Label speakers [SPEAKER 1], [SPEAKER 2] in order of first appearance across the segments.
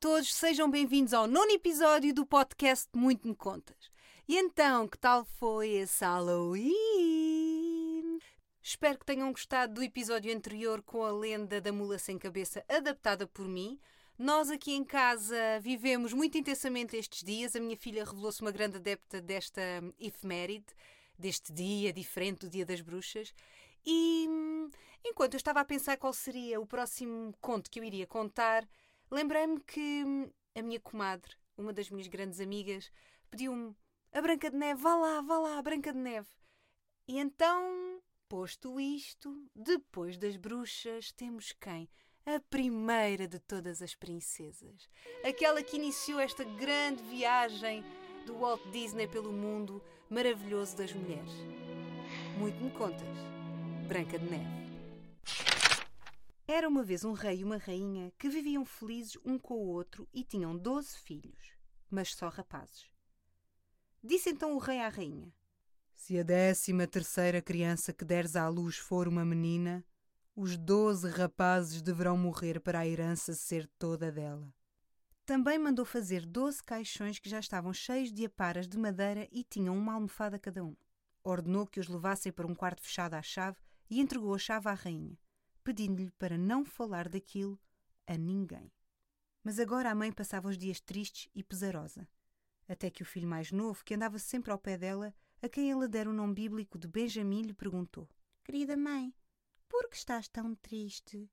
[SPEAKER 1] todos, sejam bem-vindos ao nono episódio do podcast Muito Me Contas. E então, que tal foi esse Halloween? Espero que tenham gostado do episódio anterior com a lenda da mula sem cabeça adaptada por mim. Nós aqui em casa vivemos muito intensamente estes dias. A minha filha revelou-se uma grande adepta desta efeméride, deste dia diferente do Dia das Bruxas. E hum, enquanto eu estava a pensar qual seria o próximo conto que eu iria contar, lembrei-me que hum, a minha comadre, uma das minhas grandes amigas, pediu-me a Branca de Neve, vá lá, vá lá, a Branca de Neve. E então, posto isto, depois das bruxas, temos quem? A primeira de todas as princesas. Aquela que iniciou esta grande viagem do Walt Disney pelo mundo maravilhoso das mulheres. Muito me contas, Branca de Neve. Era uma vez um rei e uma rainha que viviam felizes um com o outro e tinham doze filhos, mas só rapazes. Disse então o rei à rainha:
[SPEAKER 2] Se a décima terceira criança que deres à luz for uma menina, os doze rapazes deverão morrer para a herança ser toda dela.
[SPEAKER 1] Também mandou fazer doze caixões que já estavam cheios de aparas de madeira e tinham uma almofada cada um. Ordenou que os levassem para um quarto fechado à chave e entregou a chave à rainha pedindo-lhe para não falar daquilo a ninguém. Mas agora a mãe passava os dias tristes e pesarosa, até que o filho mais novo, que andava sempre ao pé dela, a quem ela dera o nome bíblico de Benjamim, lhe perguntou: Querida mãe, por que estás tão triste?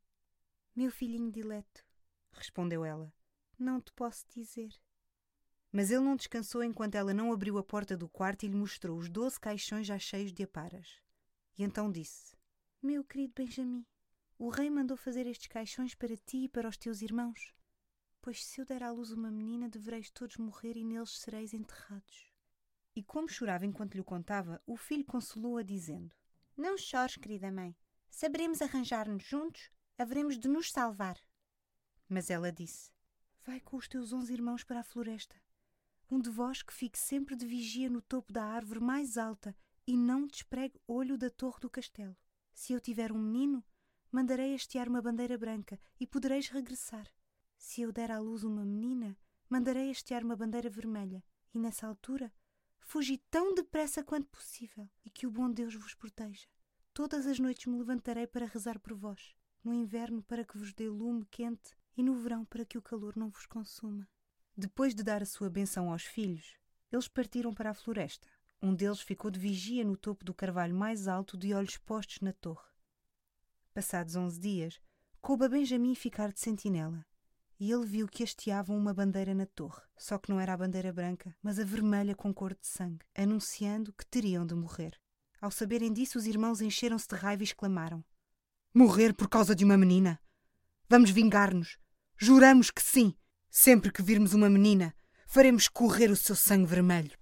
[SPEAKER 1] Meu filhinho dileto, respondeu ela, não te posso dizer. Mas ele não descansou enquanto ela não abriu a porta do quarto e lhe mostrou os doze caixões já cheios de aparas. E então disse: Meu querido Benjamim, o rei mandou fazer estes caixões para ti e para os teus irmãos. Pois se eu der à luz uma menina, devereis todos morrer e neles sereis enterrados. E como chorava enquanto lhe contava, o filho consolou-a, dizendo: Não chores, querida mãe. Saberemos arranjar-nos juntos, haveremos de nos salvar. Mas ela disse: Vai com os teus onze irmãos para a floresta. Um de vós que fique sempre de vigia no topo da árvore mais alta e não despregue olho da torre do castelo. Se eu tiver um menino, mandarei hastear uma bandeira branca e podereis regressar. Se eu der à luz uma menina, mandarei hastear uma bandeira vermelha, e nessa altura fugi tão depressa quanto possível, e que o bom Deus vos proteja. Todas as noites me levantarei para rezar por vós, no inverno para que vos dê lume quente e no verão para que o calor não vos consuma. Depois de dar a sua benção aos filhos, eles partiram para a floresta. Um deles ficou de vigia no topo do carvalho mais alto, de olhos postos na torre. Passados onze dias, coube a Benjamim ficar de sentinela, e ele viu que hasteavam uma bandeira na torre, só que não era a bandeira branca, mas a vermelha com cor de sangue, anunciando que teriam de morrer. Ao saberem disso, os irmãos encheram-se de raiva e exclamaram: Morrer por causa de uma menina? Vamos vingar-nos! Juramos que sim! Sempre que virmos uma menina, faremos correr o seu sangue vermelho.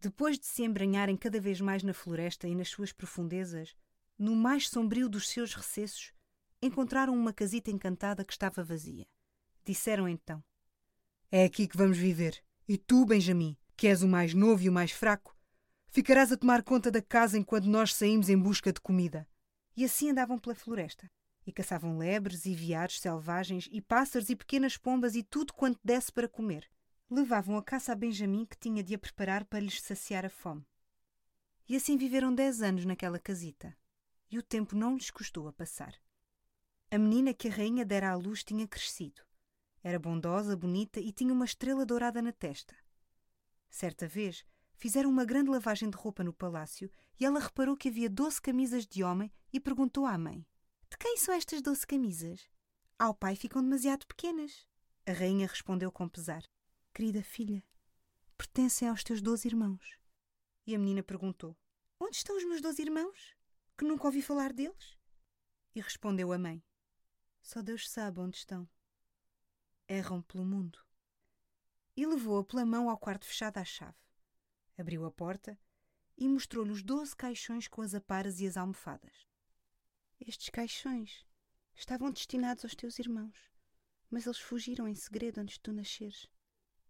[SPEAKER 1] Depois de se embranharem cada vez mais na floresta e nas suas profundezas, no mais sombrio dos seus recessos, encontraram uma casita encantada que estava vazia. Disseram então: É aqui que vamos viver. E tu, Benjamim, que és o mais novo e o mais fraco, ficarás a tomar conta da casa enquanto nós saímos em busca de comida. E assim andavam pela floresta. E caçavam lebres e viados selvagens e pássaros e pequenas pombas e tudo quanto desse para comer. Levavam a caça a Benjamim que tinha de a preparar para lhes saciar a fome. E assim viveram dez anos naquela casita e o tempo não lhes custou a passar. A menina que a rainha dera à luz tinha crescido. Era bondosa, bonita e tinha uma estrela dourada na testa. Certa vez, fizeram uma grande lavagem de roupa no palácio e ela reparou que havia doze camisas de homem e perguntou à mãe: De quem são estas doze camisas? Ao pai ficam demasiado pequenas. A rainha respondeu com pesar: Querida filha, pertencem aos teus doze irmãos. E a menina perguntou: Onde estão os meus doze irmãos? Que nunca ouvi falar deles? E respondeu a mãe: Só Deus sabe onde estão. Erram pelo mundo. E levou-a pela mão ao quarto fechado à chave. Abriu a porta e mostrou-lhe os doze caixões com as aparas e as almofadas. Estes caixões estavam destinados aos teus irmãos, mas eles fugiram em segredo antes de tu nasceres.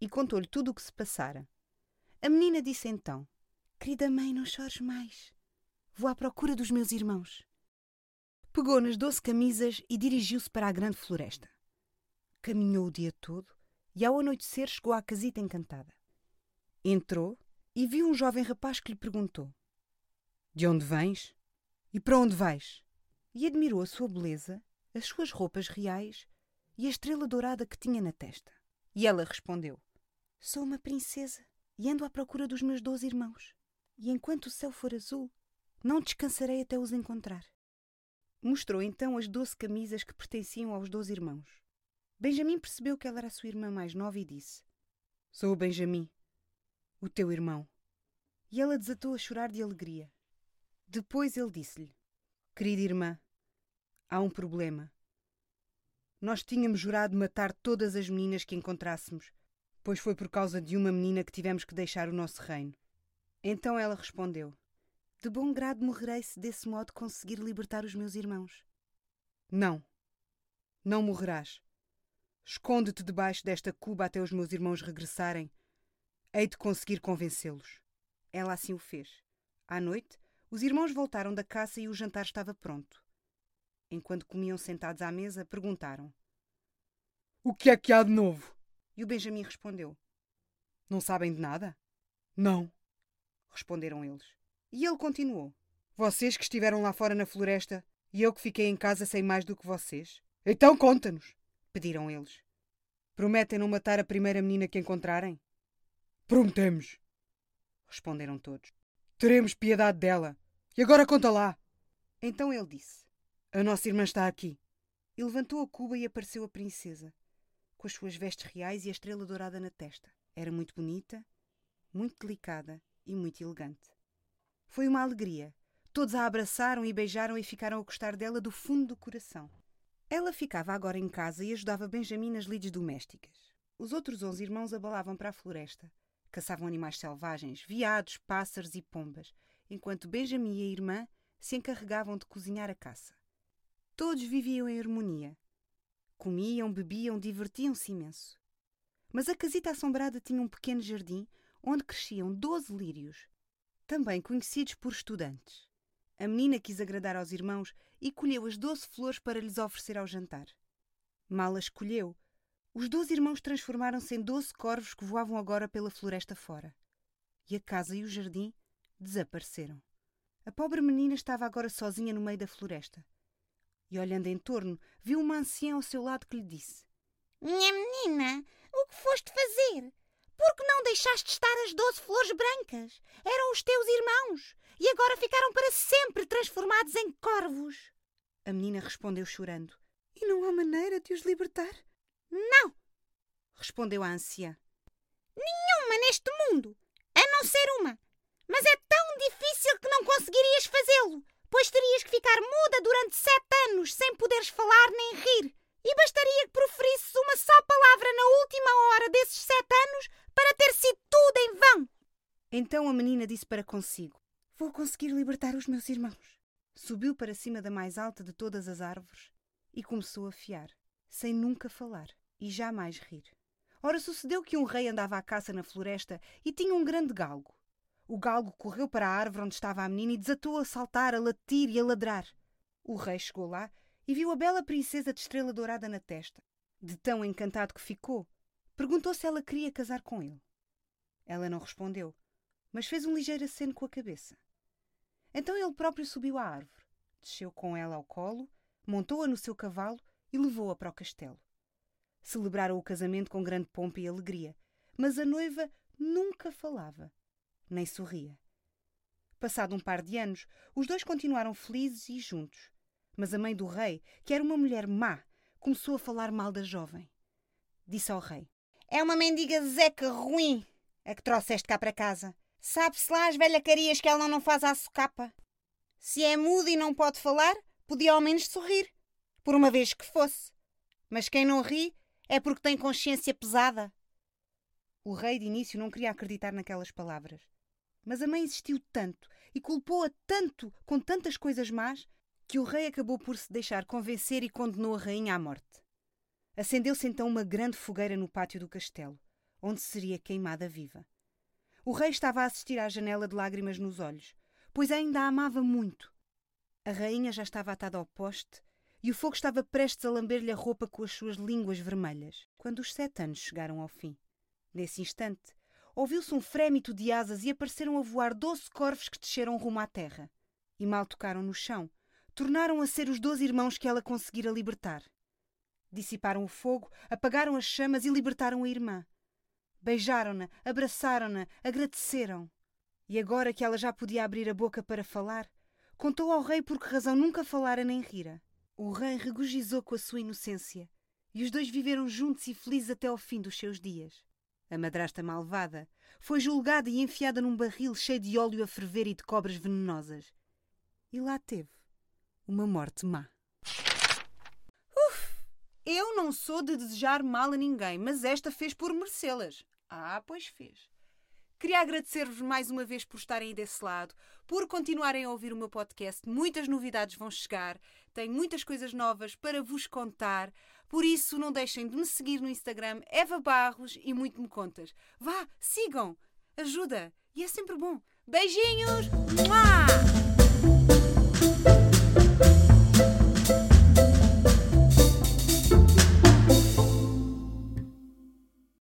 [SPEAKER 1] E contou-lhe tudo o que se passara. A menina disse então: Querida mãe, não chores mais. Vou à procura dos meus irmãos. Pegou nas doze camisas e dirigiu-se para a grande floresta. Caminhou o dia todo e ao anoitecer chegou à casita encantada. Entrou e viu um jovem rapaz que lhe perguntou:
[SPEAKER 2] De onde vens? E para onde vais?
[SPEAKER 1] E admirou a sua beleza, as suas roupas reais e a estrela dourada que tinha na testa. E ela respondeu: Sou uma princesa e ando à procura dos meus doze irmãos. E enquanto o céu for azul, não descansarei até os encontrar. Mostrou então as doze camisas que pertenciam aos doze irmãos. Benjamim percebeu que ela era sua irmã mais nova e disse:
[SPEAKER 2] Sou o Benjamim, o teu irmão.
[SPEAKER 1] E ela desatou a chorar de alegria. Depois ele disse-lhe:
[SPEAKER 2] Querida irmã, há um problema. Nós tínhamos jurado matar todas as meninas que encontrássemos, pois foi por causa de uma menina que tivemos que deixar o nosso reino.
[SPEAKER 1] Então ela respondeu: De bom grado morrerei se desse modo conseguir libertar os meus irmãos.
[SPEAKER 2] Não, não morrerás. Esconde-te debaixo desta cuba até os meus irmãos regressarem. Hei de conseguir convencê-los.
[SPEAKER 1] Ela assim o fez. À noite, os irmãos voltaram da caça e o jantar estava pronto. Enquanto comiam sentados à mesa, perguntaram:
[SPEAKER 2] O que é que há de novo?
[SPEAKER 1] E o Benjamin respondeu:
[SPEAKER 2] Não sabem de nada? Não,
[SPEAKER 1] responderam eles. E ele continuou:
[SPEAKER 2] Vocês que estiveram lá fora na floresta e eu que fiquei em casa sem mais do que vocês? Então conta-nos!
[SPEAKER 1] pediram eles.
[SPEAKER 2] Prometem não matar a primeira menina que encontrarem? Prometemos, responderam todos. Teremos piedade dela. E agora conta lá.
[SPEAKER 1] Então ele disse:
[SPEAKER 2] A nossa irmã está aqui.
[SPEAKER 1] E levantou a cuba e apareceu a princesa, com as suas vestes reais e a estrela dourada na testa. Era muito bonita, muito delicada e muito elegante. Foi uma alegria. Todos a abraçaram e beijaram e ficaram a gostar dela do fundo do coração. Ela ficava agora em casa e ajudava Benjamin nas lides domésticas. Os outros onze irmãos abalavam para a floresta. Caçavam animais selvagens, veados, pássaros e pombas, enquanto Benjamin e a irmã se encarregavam de cozinhar a caça. Todos viviam em harmonia. Comiam, bebiam, divertiam-se imenso. Mas a casita assombrada tinha um pequeno jardim onde cresciam doze lírios, também conhecidos por estudantes. A menina quis agradar aos irmãos e colheu as doze flores para lhes oferecer ao jantar. Mal as colheu, os doze irmãos transformaram-se em doze corvos que voavam agora pela floresta fora. E a casa e o jardim desapareceram. A pobre menina estava agora sozinha no meio da floresta. E olhando em torno, viu uma anciã ao seu lado que lhe disse:
[SPEAKER 3] Minha menina, o que foste fazer? Por que não deixaste estar as doze flores brancas? Eram os teus irmãos e agora ficaram para sempre transformados em corvos.
[SPEAKER 1] A menina respondeu chorando: E não há maneira de os libertar?
[SPEAKER 3] Não,
[SPEAKER 1] respondeu a anciã.
[SPEAKER 3] Nenhuma neste mundo, a não ser uma. Mas é tão difícil que não conseguirias fazê-lo, pois terias que ficar muda durante sete anos sem poderes falar nem rir. E bastaria que proferisses uma só palavra na última hora desses sete anos para ter sido tudo em vão.
[SPEAKER 1] Então a menina disse para consigo: Vou conseguir libertar os meus irmãos. Subiu para cima da mais alta de todas as árvores e começou a fiar, sem nunca falar e jamais rir. Ora, sucedeu que um rei andava à caça na floresta e tinha um grande galgo. O galgo correu para a árvore onde estava a menina e desatou a saltar, a latir e a ladrar. O rei chegou lá e viu a bela princesa de estrela dourada na testa. De tão encantado que ficou, perguntou se ela queria casar com ele. Ela não respondeu, mas fez um ligeiro aceno com a cabeça. Então ele próprio subiu à árvore, desceu com ela ao colo, montou-a no seu cavalo e levou-a para o castelo. Celebraram o casamento com grande pompa e alegria, mas a noiva nunca falava, nem sorria. Passado um par de anos, os dois continuaram felizes e juntos. Mas a mãe do rei, que era uma mulher má, começou a falar mal da jovem. Disse ao rei:
[SPEAKER 3] É uma mendiga zeca ruim a que trouxeste cá para casa. Sabe-se lá as velhacarias que ela não faz à socapa. Se é muda e não pode falar, podia ao menos sorrir, por uma vez que fosse. Mas quem não ri é porque tem consciência pesada.
[SPEAKER 1] O rei de início não queria acreditar naquelas palavras. Mas a mãe insistiu tanto e culpou-a tanto com tantas coisas más que o rei acabou por se deixar convencer e condenou a rainha à morte. Acendeu-se então uma grande fogueira no pátio do castelo, onde seria queimada viva. O rei estava a assistir à janela de lágrimas nos olhos, pois ainda a amava muito. A rainha já estava atada ao poste e o fogo estava prestes a lamber-lhe a roupa com as suas línguas vermelhas, quando os sete anos chegaram ao fim. Nesse instante, ouviu-se um frémito de asas e apareceram a voar doze corvos que desceram rumo à terra. E mal tocaram no chão, tornaram a ser os doze irmãos que ela conseguira libertar. Dissiparam o fogo, apagaram as chamas e libertaram a irmã. Beijaram-na, abraçaram-na, agradeceram. E agora que ela já podia abrir a boca para falar, contou ao rei por que razão nunca falara nem rira. O rei regozijou com a sua inocência e os dois viveram juntos e felizes até ao fim dos seus dias. A madrasta malvada foi julgada e enfiada num barril cheio de óleo a ferver e de cobras venenosas. E lá teve uma morte má. Eu não sou de desejar mal a ninguém, mas esta fez por merecê-las. Ah, pois fez. Queria agradecer-vos mais uma vez por estarem aí desse lado, por continuarem a ouvir o meu podcast. Muitas novidades vão chegar, tenho muitas coisas novas para vos contar. Por isso, não deixem de me seguir no Instagram, Eva Barros, e muito me contas. Vá, sigam! Ajuda! E é sempre bom. Beijinhos! Mua!